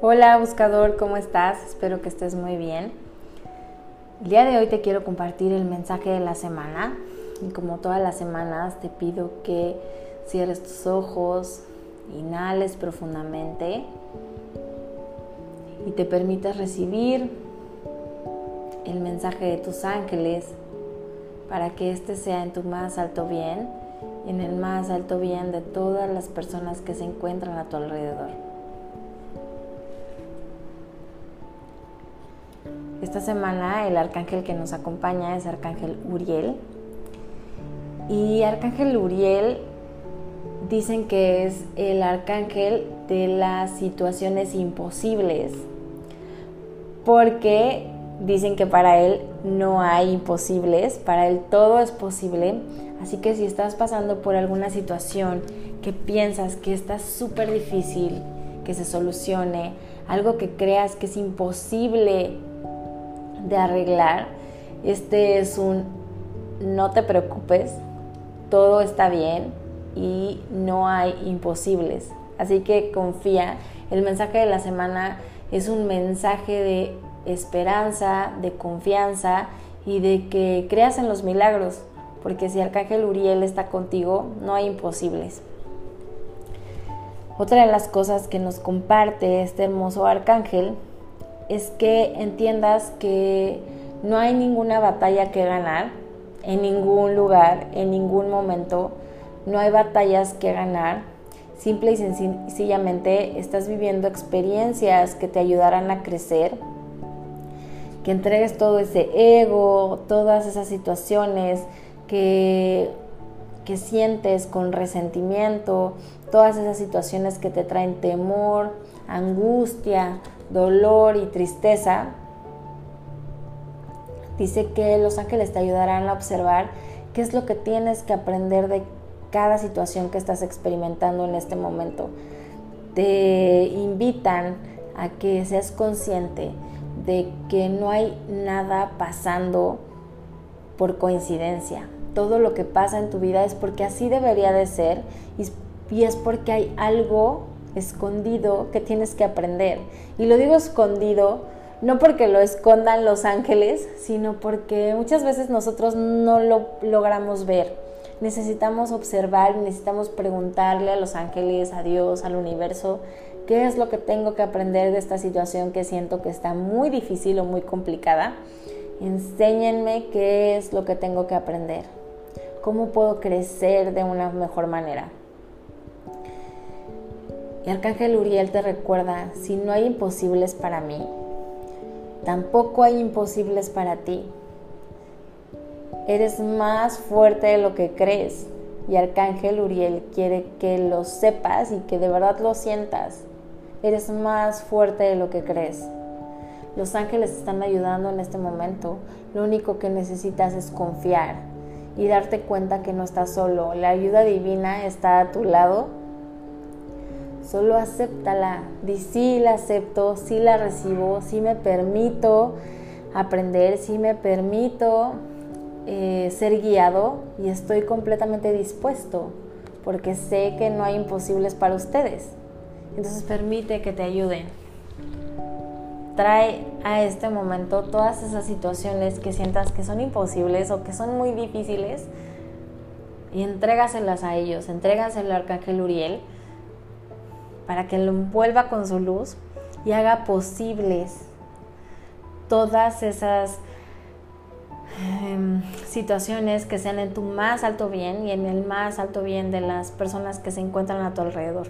Hola buscador, ¿cómo estás? Espero que estés muy bien. El día de hoy te quiero compartir el mensaje de la semana y como todas las semanas te pido que cierres tus ojos, inhales profundamente y te permitas recibir el mensaje de tus ángeles para que este sea en tu más alto bien en el más alto bien de todas las personas que se encuentran a tu alrededor. Esta semana el arcángel que nos acompaña es Arcángel Uriel. Y Arcángel Uriel dicen que es el arcángel de las situaciones imposibles. Porque dicen que para él no hay imposibles, para él todo es posible. Así que si estás pasando por alguna situación que piensas que está súper difícil que se solucione, algo que creas que es imposible de arreglar. Este es un no te preocupes, todo está bien y no hay imposibles. Así que confía. El mensaje de la semana es un mensaje de esperanza, de confianza y de que creas en los milagros, porque si Arcángel Uriel está contigo, no hay imposibles. Otra de las cosas que nos comparte este hermoso arcángel es que entiendas que no hay ninguna batalla que ganar en ningún lugar, en ningún momento. No hay batallas que ganar. Simple y sencillamente estás viviendo experiencias que te ayudarán a crecer. Que entregues todo ese ego, todas esas situaciones que, que sientes con resentimiento, todas esas situaciones que te traen temor, angustia, dolor y tristeza, dice que los ángeles te ayudarán a observar qué es lo que tienes que aprender de cada situación que estás experimentando en este momento. Te invitan a que seas consciente de que no hay nada pasando por coincidencia. Todo lo que pasa en tu vida es porque así debería de ser y es porque hay algo escondido que tienes que aprender. Y lo digo escondido no porque lo escondan los ángeles, sino porque muchas veces nosotros no lo logramos ver. Necesitamos observar, necesitamos preguntarle a los ángeles, a Dios, al universo, qué es lo que tengo que aprender de esta situación que siento que está muy difícil o muy complicada. Enséñenme qué es lo que tengo que aprender. ¿Cómo puedo crecer de una mejor manera? Arcángel Uriel te recuerda, si no hay imposibles para mí, tampoco hay imposibles para ti. Eres más fuerte de lo que crees. Y Arcángel Uriel quiere que lo sepas y que de verdad lo sientas. Eres más fuerte de lo que crees. Los ángeles están ayudando en este momento. Lo único que necesitas es confiar y darte cuenta que no estás solo. La ayuda divina está a tu lado Solo acéptala. Di sí la acepto, sí la recibo, sí me permito aprender, sí me permito eh, ser guiado y estoy completamente dispuesto porque sé que no hay imposibles para ustedes. Entonces permite que te ayuden. Trae a este momento todas esas situaciones que sientas que son imposibles o que son muy difíciles y entrégaselas a ellos. Entrégaselo al arcángel Uriel para que lo envuelva con su luz y haga posibles todas esas em, situaciones que sean en tu más alto bien y en el más alto bien de las personas que se encuentran a tu alrededor.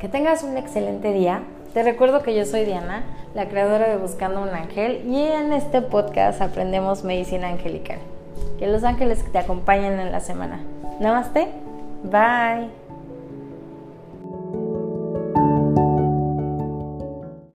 Que tengas un excelente día. Te recuerdo que yo soy Diana, la creadora de Buscando un Ángel, y en este podcast aprendemos medicina angelical. Que los ángeles te acompañen en la semana. Namaste. Bye.